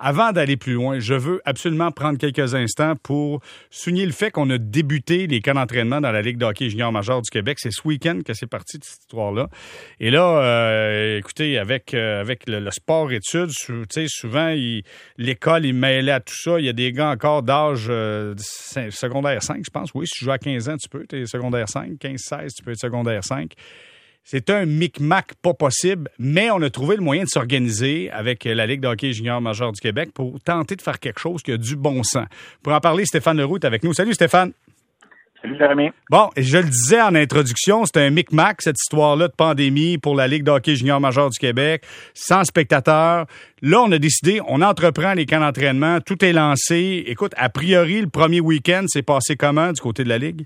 Avant d'aller plus loin, je veux absolument prendre quelques instants pour souligner le fait qu'on a débuté les camps d'entraînement dans la Ligue d'hockey junior major du Québec. C'est ce week-end que c'est parti de cette histoire-là. Et là, euh, écoutez, avec, euh, avec le, sport-études, souvent, l'école, il mêlait à tout ça. Il y a des gars encore d'âge euh, secondaire 5, je pense. Oui, si tu joues à 15 ans, tu peux, tu es secondaire 5. 15-16, tu peux être secondaire 5. C'est un micmac pas possible, mais on a trouvé le moyen de s'organiser avec la Ligue de hockey junior majeur du Québec pour tenter de faire quelque chose qui a du bon sens. Pour en parler, Stéphane Leroux est avec nous. Salut Stéphane. Salut Jérémy. Bon, je le disais en introduction, c'est un micmac, cette histoire-là de pandémie pour la Ligue de hockey junior majeur du Québec, sans spectateurs. Là, on a décidé, on entreprend les camps d'entraînement, tout est lancé. Écoute, a priori, le premier week-end, c'est passé comment du côté de la Ligue?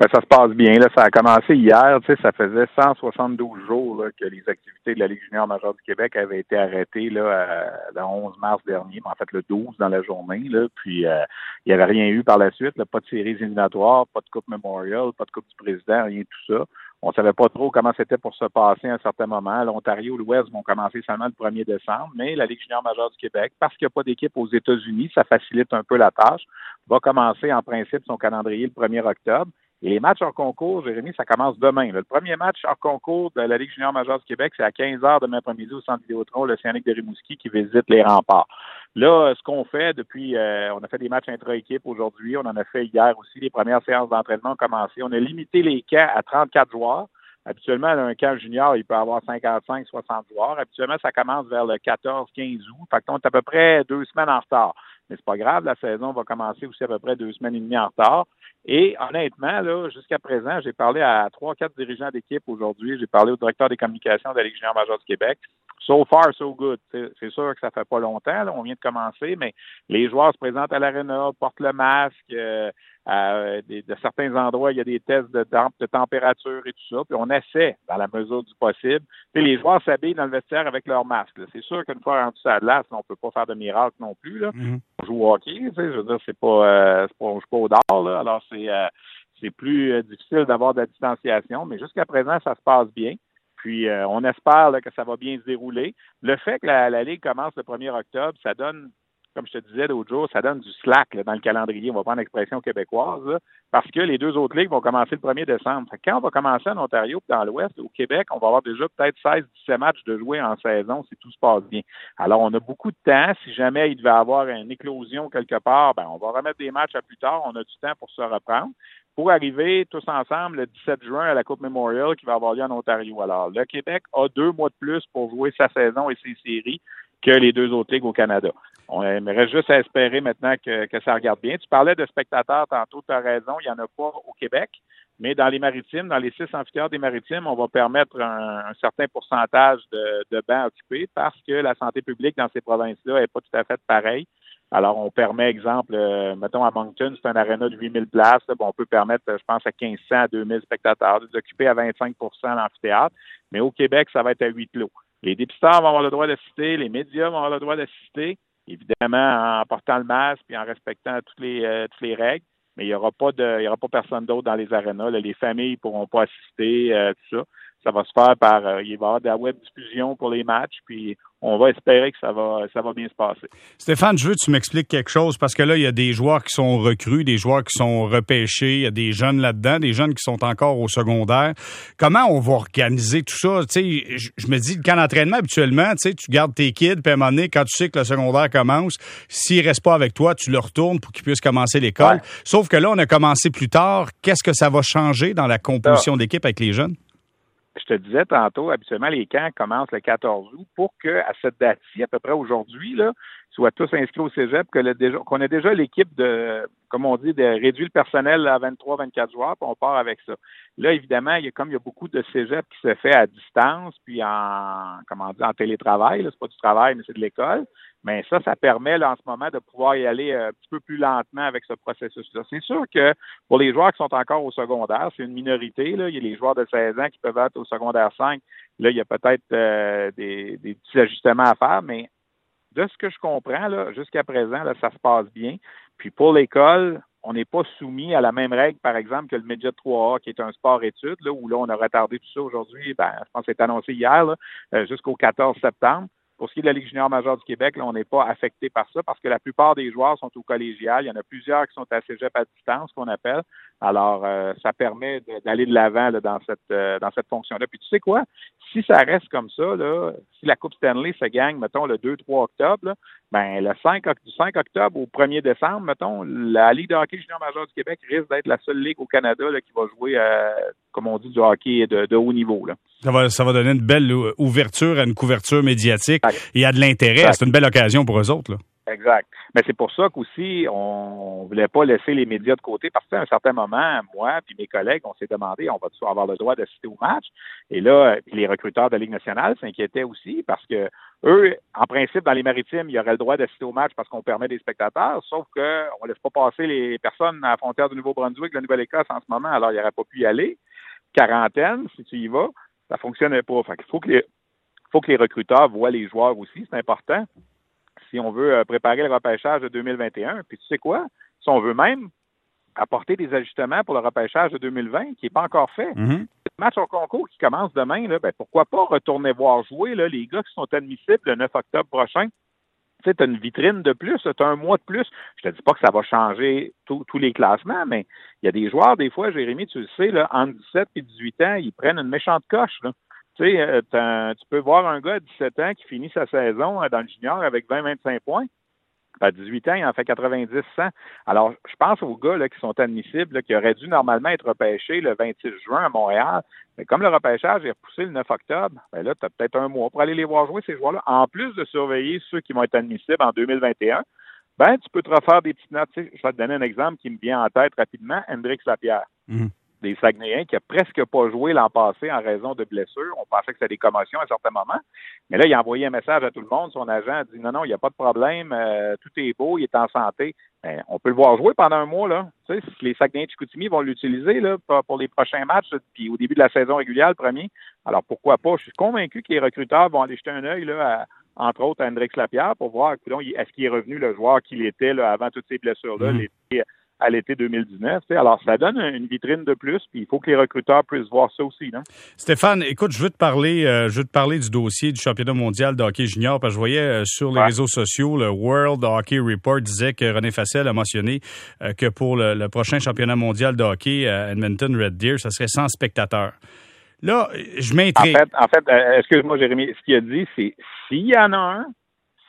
Ben, ça se passe bien. Là, ça a commencé hier. Tu sais, ça faisait 172 jours que les activités de la Ligue junior majeure du Québec avaient été arrêtées là, le 11 mars dernier, mais en fait le 12 dans la journée. Là, puis euh, il n'y avait rien eu par la suite. Là, pas de séries éliminatoires, pas de Coupe Memorial, pas de Coupe du Président, rien de tout ça. On savait pas trop comment c'était pour se passer à un certain moment. L'Ontario, l'Ouest vont commencer seulement le 1er décembre, mais la Ligue junior majeure du Québec, parce qu'il n'y a pas d'équipe aux États-Unis, ça facilite un peu la tâche, va commencer en principe son calendrier le 1er octobre. Et les matchs hors concours, Jérémy, ça commence demain. Le premier match hors concours de la Ligue junior majeure du Québec, c'est à 15 h demain après-midi au Centre Vidéotron, le Cyanic de Rimouski qui visite les remparts. Là, ce qu'on fait depuis, euh, on a fait des matchs intra-équipe aujourd'hui, on en a fait hier aussi, les premières séances d'entraînement ont commencé. On a limité les camps à 34 joueurs. Habituellement, un camp junior, il peut avoir 55, 60 joueurs. Habituellement, ça commence vers le 14, 15 août. Fait qu'on est à peu près deux semaines en retard. Mais c'est pas grave, la saison va commencer aussi à peu près deux semaines et demie en retard. Et honnêtement, là, jusqu'à présent, j'ai parlé à trois, quatre dirigeants d'équipe aujourd'hui. J'ai parlé au directeur des communications de la Ligue du Québec. So far, so good. C'est sûr que ça fait pas longtemps. Là, on vient de commencer, mais les joueurs se présentent à l'aréna, portent le masque. Euh, à de certains endroits, il y a des tests de, de température et tout ça. Puis on essaie, dans la mesure du possible. Puis les joueurs s'habillent dans le vestiaire avec leur masque. C'est sûr qu'une fois rendu à glace, on peut pas faire de miracle non plus. Là. Mm-hmm. On joue au hockey, je veux dire, c'est pas, euh, pas, on joue pas au dard, là. Alors c'est euh, c'est plus euh, difficile d'avoir de la distanciation, mais jusqu'à présent, ça se passe bien. Puis on espère que ça va bien se dérouler. Le fait que la, la Ligue commence le 1er octobre, ça donne comme je te disais l'autre jour, ça donne du slack dans le calendrier. On va prendre l'expression québécoise, parce que les deux autres ligues vont commencer le 1er décembre. quand on va commencer en Ontario dans l'Ouest, au Québec, on va avoir déjà peut-être 16-17 matchs de jouer en saison si tout se passe bien. Alors, on a beaucoup de temps. Si jamais il devait avoir une éclosion quelque part, ben, on va remettre des matchs à plus tard. On a du temps pour se reprendre pour arriver tous ensemble le 17 juin à la Coupe Memorial qui va avoir lieu en Ontario. Alors, le Québec a deux mois de plus pour jouer sa saison et ses séries que les deux autres ligues au Canada. On aimerait juste espérer maintenant que, ça regarde bien. Tu parlais de spectateurs tantôt, tu as raison, il n'y en a pas au Québec, mais dans les maritimes, dans les six amphithéâtres des maritimes, on va permettre un, certain pourcentage de, de, occupés parce que la santé publique dans ces provinces-là n'est pas tout à fait pareille. Alors, on permet, exemple, euh, mettons à Moncton, c'est un aréna de 8000 places. on peut permettre, je pense, à 1500 à 2000 spectateurs d'occuper à 25% l'amphithéâtre. Mais au Québec, ça va être à huit lots. Les dépisteurs vont avoir le droit d'assister, les médias vont avoir le droit d'assister, évidemment en portant le masque et en respectant toutes les, euh, toutes les règles. Mais il n'y aura pas de, il y aura pas personne d'autre dans les arénas. les familles ne pourront pas assister, euh, tout ça. Ça va se faire par, il va y avoir de la web diffusion pour les matchs, puis on va espérer que ça va, ça va bien se passer. Stéphane, je veux que tu m'expliques quelque chose parce que là, il y a des joueurs qui sont recrues, des joueurs qui sont repêchés, il y a des jeunes là-dedans, des jeunes qui sont encore au secondaire. Comment on va organiser tout ça? Tu sais, je, me dis, le camp d'entraînement, habituellement, tu sais, tu gardes tes kids, puis à un moment donné, quand tu sais que le secondaire commence, s'ils restent pas avec toi, tu le retournes pour qu'ils puissent commencer l'école. Sauf que là, on a commencé plus tard. Qu'est-ce que ça va changer dans la composition d'équipe avec les jeunes? Je te disais tantôt, habituellement, les camps commencent le 14 août pour qu'à cette date-ci, à peu près aujourd'hui, là, soient tous inscrits au cégep, qu'on ait déjà l'équipe de, comme on dit, de réduire le personnel à 23, 24 joueurs, puis on part avec ça. Là, évidemment, il y a comme il y a beaucoup de cégep qui se fait à distance, puis en, comment dire, en télétravail, c'est pas du travail, mais c'est de l'école. Mais ça, ça permet là, en ce moment de pouvoir y aller euh, un petit peu plus lentement avec ce processus-là. C'est sûr que pour les joueurs qui sont encore au secondaire, c'est une minorité. Là. Il y a les joueurs de 16 ans qui peuvent être au secondaire 5. Là, il y a peut-être euh, des, des, petits ajustements à faire, mais de ce que je comprends, là, jusqu'à présent, là, ça se passe bien. Puis pour l'école, on n'est pas soumis à la même règle, par exemple, que le Média 3A, qui est un sport-études, là, où là, on a retardé tout ça aujourd'hui. Ben, je pense que c'est annoncé hier, euh, jusqu'au 14 septembre Pour ce qui est de la Ligue junior majeure du Québec, on n'est pas affecté par ça parce que la plupart des joueurs sont au collégial. Il y en a plusieurs qui sont à cégep à distance, qu'on appelle. Alors, euh, ça permet d'aller de l'avant dans cette euh, dans cette fonction-là. Puis tu sais quoi? Si ça reste comme ça, là, si la Coupe Stanley se gagne, mettons, le 2-3 octobre, ben le 5, du 5 octobre au 1er décembre, mettons, la Ligue de hockey junior majeur du Québec risque d'être la seule ligue au Canada là, qui va jouer, euh, comme on dit, du hockey de, haut niveau. Là. Ça va, ça va donner une belle ouverture à une couverture médiatique et à de l'intérêt. C'est une belle occasion pour eux autres. Là. Exact. Mais c'est pour ça qu'aussi, on voulait pas laisser les médias de côté parce qu'à un certain moment, moi puis mes collègues, on s'est demandé, on va avoir le droit d'assister au match? Et là, les recruteurs de la Ligue nationale s'inquiétaient aussi parce que eux, en principe, dans les maritimes, ils auraient le droit d'assister au match parce qu'on permet des spectateurs, sauf qu'on ne laisse pas passer les personnes à la frontière du Nouveau-Brunswick, de la Nouvelle-Écosse en ce moment, alors ils n'auraient pas pu y aller. Quarantaine, si tu y vas, ça fonctionnait pas. Fait faut que faut que les recruteurs voient les joueurs aussi, c'est important si on veut euh, préparer le repêchage de 2021. Puis tu sais quoi? Si on veut même apporter des ajustements pour le repêchage de 2020 qui n'est pas encore fait. Mm-hmm. Le match au concours qui commence demain, là, ben, pourquoi pas retourner voir jouer là, les gars qui sont admissibles le 9 octobre prochain? Tu sais, as une vitrine de plus, tu as un mois de plus. Je te dis pas que ça va changer tous les classements, mais il y a des joueurs, des fois, Jérémy, tu le sais, là, entre 17 et 18 ans, ils prennent une méchante coche. Là. Tu sais, euh, tu peux voir un gars à 17 ans qui finit sa saison euh, dans le junior avec 20-25 points. À 18 ans, il en fait 90-100. Alors, je pense aux gars qui sont admissibles, qui auraient dû normalement être repêchés le 26 juin à Montréal. Mais comme le repêchage est repoussé le 9 octobre, ben là, tu as peut-être un mois pour aller les voir jouer, ces joueurs-là. En plus de surveiller ceux qui vont être admissibles en 2021, ben, tu peux te refaire des petites notes. je vais te donner un exemple qui me vient en tête rapidement. Hendrix Lapierre. Mhm des Saguenayens qui a presque pas joué l'an passé en raison de blessures. On pensait que c'était des commotions à certains moments. Mais là, il a envoyé un message à tout le monde. Son agent a dit non, non, il n'y a pas de problème. Euh, tout est beau, il est en santé. Ben, on peut le voir jouer pendant un mois. Là. Tu sais, les Saguenayens de Chicoutimi vont l'utiliser là, pour les prochains matchs, puis au début de la saison régulière, le premier. Alors pourquoi pas? Je suis convaincu que les recruteurs vont aller jeter un œil là, entre autres à Hendrix Lapierre pour voir est-ce qu'il est revenu le joueur qu'il était là, avant toutes ces blessures-là, mmh à l'été 2019. Alors, ça donne une vitrine de plus, puis il faut que les recruteurs puissent voir ça aussi. Non? Stéphane, écoute, je veux te parler, euh, je veux te parler du dossier du championnat mondial de hockey junior, parce que je voyais euh, sur les réseaux sociaux, le World Hockey Report disait que René Fassel a mentionné euh, que pour le, prochain championnat mondial de hockey à Edmonton Red Deer, ça serait 100 spectateurs. Là, je m'intrigue. En fait, en fait excuse-moi, Jérémy, ce qu'il a dit, c'est s'il y en a un,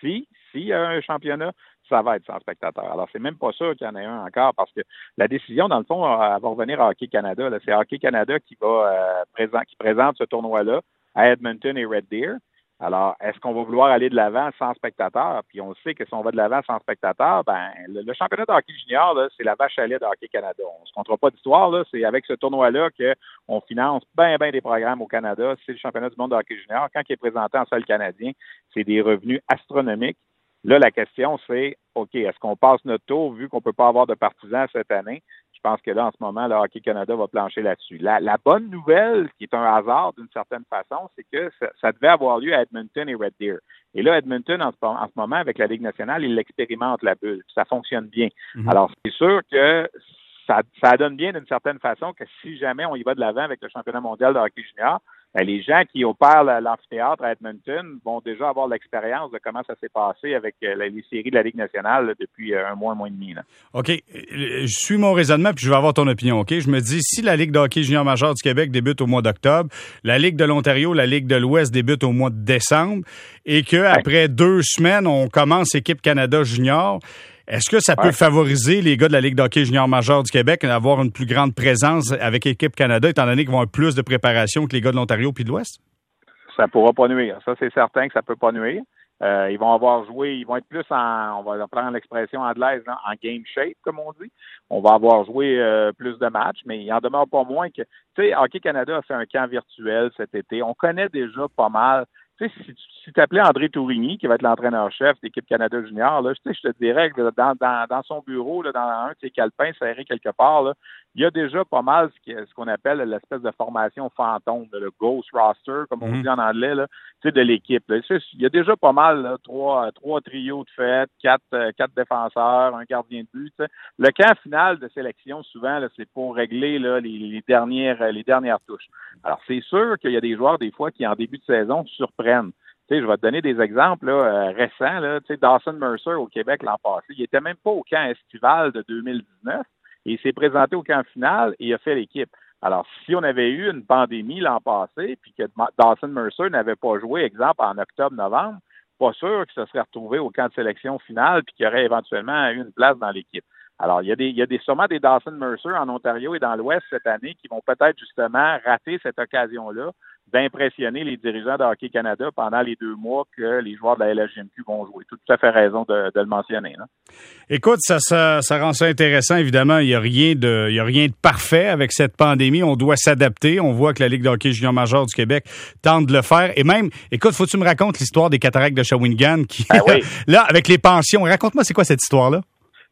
si, s'il y a un championnat, ça va être sans spectateurs. Alors, c'est même pas sûr qu'il y en ait un encore parce que la décision, dans le fond, va revenir à Hockey Canada. C'est Hockey Canada qui va euh, présente ce tournoi-là à Edmonton et Red Deer. Alors, est-ce qu'on va vouloir aller de l'avant sans spectateurs? Puis on sait que si on va de l'avant sans spectateurs, ben le, championnat de hockey junior, c'est la vache à lait de Hockey Canada. On ne se comptera pas d'histoire. C'est avec ce tournoi-là qu'on finance bien, bien des programmes au Canada. C'est le championnat du monde de hockey junior. Quand il est présenté en sol canadien, c'est des revenus astronomiques. Là, la question, c'est, OK, est-ce qu'on passe notre tour vu qu'on ne peut pas avoir de partisans cette année? Je pense que là, en ce moment, le Hockey Canada va plancher là-dessus. La, bonne nouvelle, qui est un hasard d'une certaine façon, c'est que ça, devait avoir lieu à Edmonton et Red Deer. Et là, Edmonton, en ce, moment, avec la Ligue nationale, il expérimente la bulle. Ça fonctionne bien. Mhm. Alors, c'est sûr que ça, ça donne bien d'une certaine façon que si jamais on y va de l'avant avec le championnat mondial de hockey junior, les gens qui opèrent l'amphithéâtre à Edmonton vont déjà avoir l'expérience de comment ça s'est passé avec euh, les séries de la Ligue nationale depuis euh, un mois, un mois et demi. OK. Je suis mon raisonnement, puis je vais avoir ton opinion. OK? Je me dis, si la Ligue de hockey junior majeur du Québec débute au mois d'octobre, la Ligue de l'Ontario, la Ligue de l'Ouest débute au mois de décembre, et qu'après deux semaines, on commence équipe Canada junior, est-ce que ça peut favoriser les gars de la Ligue d'hockey junior majeur du Québec d'avoir une plus grande présence avec l'équipe Canada, étant donné qu'ils vont avoir plus de préparation que les gars de l'Ontario puis de l'Ouest? Ça ne pourra pas nuire. Ça, c'est certain que ça ne peut pas nuire. Euh, ils vont avoir joué, ils vont être plus en, on va prendre l'expression anglaise, en game shape, comme on dit. On va avoir joué euh, plus de matchs, mais il en demeure pas moins que, tu sais, Hockey Canada a fait un camp virtuel cet été. On connaît déjà pas mal tu sais, si, si tu appelais André Tourigny, qui va être l'entraîneur-chef d'équipe Canada Junior, là, je te dirais que dans, dans, dans son bureau, là, dans un de ses calepins serrés quelque part, là, il y a déjà pas mal ce qu'on appelle l'espèce de formation fantôme, le ghost roster, comme on mhm. dit en anglais, là, de l'équipe. Il y a déjà pas mal, trois, trois trios de fête, quatre, euh, quatre défenseurs, un gardien de but. Le camp final de sélection, souvent, c'est pour régler là, les, dernières, les dernières touches. Alors, c'est sûr qu'il y a des joueurs, des fois, qui, en début de saison, surprennent. Tu sais, je vais te donner des exemples là, euh, récents. Là. Tu sais, Dawson Mercer au Québec l'an passé, il était même pas au camp estival de 2019 il s'est présenté au camp final et il a fait l'équipe. Alors, si on avait eu une pandémie l'an passé, puis que Dawson Mercer n'avait pas joué, exemple, en octobre-novembre, pas sûr qu'il se serait retrouvé au camp de sélection final puis qu'il aurait éventuellement eu une place dans l'équipe. Alors, il y a des, il y a des, sûrement des Dawson Mercer en Ontario et dans l'Ouest cette année qui vont peut-être justement rater cette occasion-là d'impressionner les dirigeants de Hockey Canada pendant les deux mois que les joueurs de la LHGMQ vont jouer. Tout à fait raison de, le mentionner. Écoute, ça, ça, ça, rend ça intéressant. Évidemment, il n'y a rien de, il y a rien de parfait avec cette pandémie. On doit s'adapter. On voit que la Ligue de hockey junior major du Québec tente de le faire. Et même, écoute, faut que tu me racontes l'histoire des cataractes de Shawinigan qui, ben là, avec les pensions. Raconte-moi, c'est quoi cette histoire-là?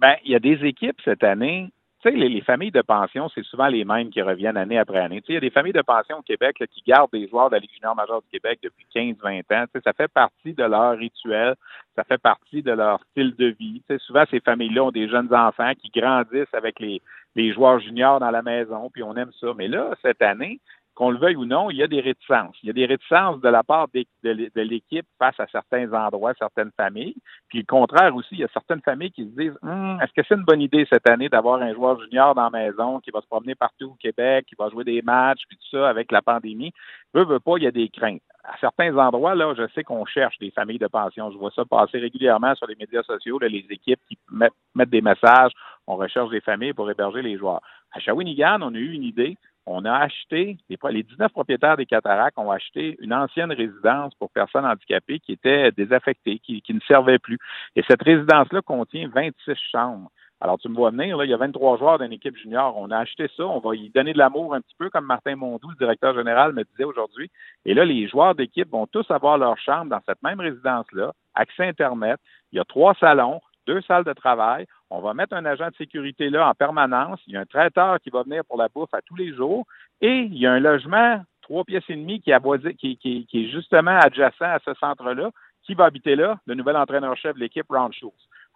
Ben, il y a des équipes cette année tu sais, les, familles de pension, c'est souvent les mêmes qui reviennent année après année. Tu sais, il y a des familles de pension au Québec qui gardent des joueurs de la Ligue junior majeure du Québec depuis 15-20 ans. Tu sais, ça fait partie de leur rituel, ça fait partie de leur style de vie. Tu sais, souvent, ces familles-là ont des jeunes enfants qui grandissent avec les, les joueurs juniors dans la maison, puis on aime ça. Mais là, cette année, qu'on le veuille ou non, il y a des réticences. Il y a des réticences de la part de, l'équipe face à certains endroits, certaines familles. Puis le contraire aussi, il y a certaines familles qui se disent hum, est-ce que c'est une bonne idée cette année d'avoir un joueur junior dans la maison qui va se promener partout au Québec, qui va jouer des matchs, puis tout ça avec la pandémie? Veut, veut pas, il y a des craintes. À certains endroits, là, je sais qu'on cherche des familles de pension. Je vois ça passer régulièrement sur les médias sociaux, les équipes qui mettent des messages, on recherche des familles pour héberger les joueurs. À Shawinigan, on a eu une idée on a acheté, les 19 propriétaires des cataractes ont acheté une ancienne résidence pour personnes handicapées qui était désaffectée, qui, ne servait plus. Et cette résidence-là contient 26 chambres. Alors, tu me vois venir, il y a 23 joueurs d'une équipe junior. On a acheté ça. On va y donner de l'amour un petit peu, comme Martin Mondou, le directeur général, me disait aujourd'hui. Et là, les joueurs d'équipe vont tous avoir leur chambre dans cette même résidence-là, accès Internet. Il y a trois salons, deux salles de travail. On va mettre un agent de sécurité là en permanence. Il y a un traiteur qui va venir pour la bouffe à tous les jours. Et il y a un logement, trois pièces et demie, qui, est justement adjacent à ce centre-là. Qui va habiter là? Le nouvel entraîneur-chef de l'équipe, Ron.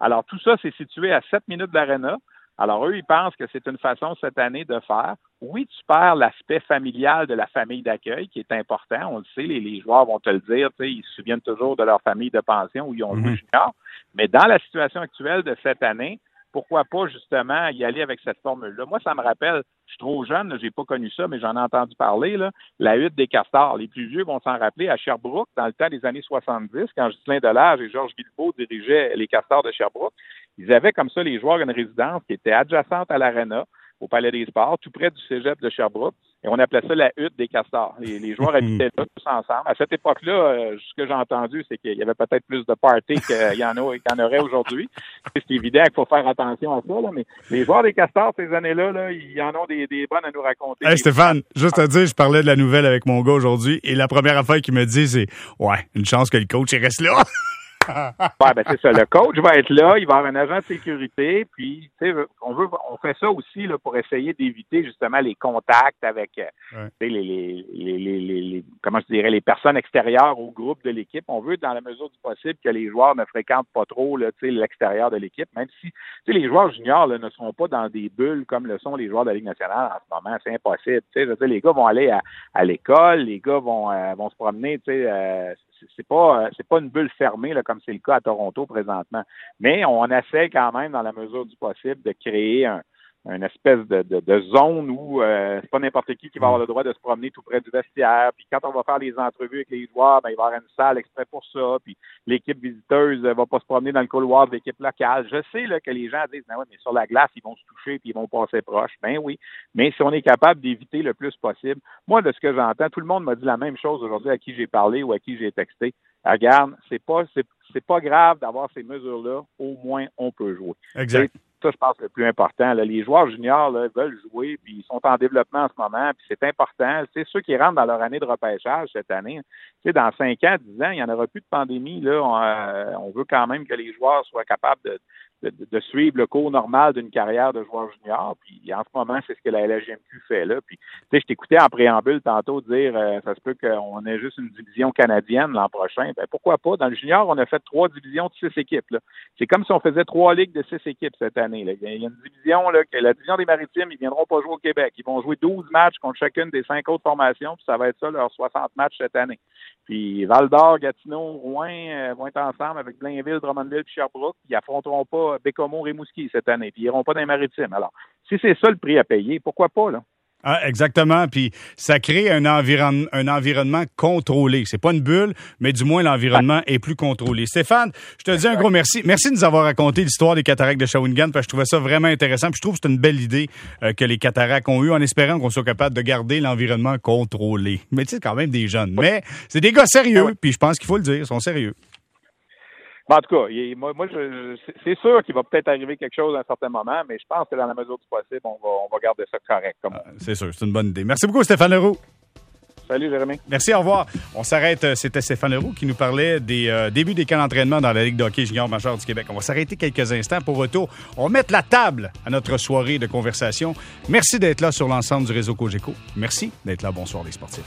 Alors, tout ça, c'est situé à sept minutes de l'aréna. Alors, eux, ils pensent que c'est une façon cette année de faire. Oui, tu perds l'aspect familial de la famille d'accueil, qui est important. On le sait, les, joueurs vont te le dire, ils se souviennent toujours de leur famille de pension où ils ont joué mhm. junior. Mais dans la situation actuelle de cette année, pourquoi pas justement y aller avec cette formule-là? Moi, ça me rappelle, je suis trop jeune, j'ai pas connu ça, mais j'en ai entendu parler, là, la hutte des castors. Les plus vieux vont s'en rappeler à Sherbrooke, dans le temps des années 70, quand Justin Delage et Georges Guilbeault dirigeaient les castors de Sherbrooke. Ils avaient comme ça les joueurs une résidence qui était adjacente à l'aréna, au Palais des Sports, tout près du cégep de Sherbrooke. Et on appelait ça la hutte des castors. Les, joueurs habitaient là tous ensemble. À cette époque-là, euh, ce que j'ai entendu, c'est qu'il y avait peut-être plus de parties qu'il y en, a, qu'il y en aurait aujourd'hui. C'est évident qu'il faut faire attention à ça, là, mais les joueurs des castors ces années-là, là, ils en ont des, des bonnes à nous raconter. Hey, Stéphane, juste à dire, je parlais de la nouvelle avec mon gars aujourd'hui, et la première affaire qu'il me dit, c'est Ouais, une chance que le coach reste là. Ouais, ben c'est ça. Le coach va être là, il va avoir un agent de sécurité, puis tu sais, on veut, on fait ça aussi là, pour essayer d'éviter justement les contacts avec euh, les, les, les, les, comment je dirais, les personnes extérieures au groupe de l'équipe. On veut, dans la mesure du possible, que les joueurs ne fréquentent pas trop l'extérieur de l'équipe, même si les joueurs juniors là, ne sont pas dans des bulles comme le sont les joueurs de la Ligue nationale en ce moment. C'est impossible. Je veux dire, les gars vont aller à, à l'école, les gars vont, euh, vont se promener, tu sais, euh, c'est pas c'est pas une bulle fermée là, comme c'est le cas à Toronto présentement. Mais on essaie quand même, dans la mesure du possible, de créer un, une espèce de, de, zone où euh, c'est pas n'importe qui qui va avoir le droit de se promener tout près du vestiaire. Puis quand on va faire les entrevues avec les joueurs, ben, il va y avoir une salle exprès pour ça. Puis l'équipe visiteuse va pas se promener dans le couloir de l'équipe locale. Je sais là, que les gens disent ben mais sur la glace, ils vont se toucher puis ils vont passer proche. Ben oui. Mais si on est capable d'éviter le plus possible, moi, de ce que j'entends, tout le monde m'a dit la même chose aujourd'hui à qui j'ai parlé ou à qui j'ai texté. Regarde, c'est pas c'est pas grave d'avoir ces mesures-là, au moins on peut jouer. Exact ça, je pense, le plus important. Les joueurs juniors veulent jouer, puis ils sont en développement en ce moment, puis c'est important. C'est ceux qui rentrent dans leur année de repêchage cette année. sais, dans 5 ans, 10 ans, il n'y en aura plus de pandémie. Là. Euh, on, veut quand même que les joueurs soient capables de, de, suivre le cours normal d'une carrière de joueur junior. Puis en ce moment, c'est ce que la LGMQ fait là. Puis tu sais, je t'écoutais en préambule tantôt dire euh, ça se peut qu'on ait juste une division canadienne l'an prochain. Ben pourquoi pas? Dans le junior, on a fait trois divisions de six équipes. C'est comme si on faisait trois ligues de six équipes cette année. Il y a une division, là, que la division des maritimes, ils viendront pas jouer au Québec. Ils vont jouer 12 matchs contre chacune des cinq autres formations, puis ça va être ça, leurs 60 matchs cette année. Puis Val d'Or, Gatineau, Rouen euh, vont être ensemble avec Blainville, Drummondville puis Sherbrooke. Ils affronteront pas Bécomo, Rimouski cette année. Puis ils iront pas dans les maritimes. Alors, si c'est ça le prix à payer, pourquoi pas, là? Ah, exactement. Puis ça crée un, environnement, un environnement contrôlé. C'est pas une bulle, mais du moins l'environnement est plus contrôlé. Stéphane, je te dis un gros merci. Merci de nous avoir raconté l'histoire des cataractes de Shawinigan, parce que je trouvais ça vraiment intéressant. Puis je trouve que c'est une belle idée euh, que les cataractes ont eu, en espérant qu'on soit capable de garder l'environnement contrôlé. Mais tu sais, quand même des jeunes. Mais c'est des gars sérieux, puis je pense qu'il faut le dire, ils sont sérieux. En tout cas, moi, c'est sûr qu'il va peut-être arriver quelque chose à un certain moment, mais je pense que dans la mesure du possible, on va, garder ça correct. Euh, c'est sûr, c'est une bonne idée. Merci beaucoup, Stéphane Leroux. Salut, Jérémy. Merci, au revoir. On s'arrête. Euh, c'était Stéphane Leroux qui nous parlait des euh, débuts des camps d'entraînement dans la Ligue de hockey junior majeur du Québec. On va s'arrêter quelques instants pour retour. On va mettre la table à notre soirée de conversation. Merci d'être là sur l'ensemble du réseau Cogeco. Merci d'être là. Bonsoir, les sportifs.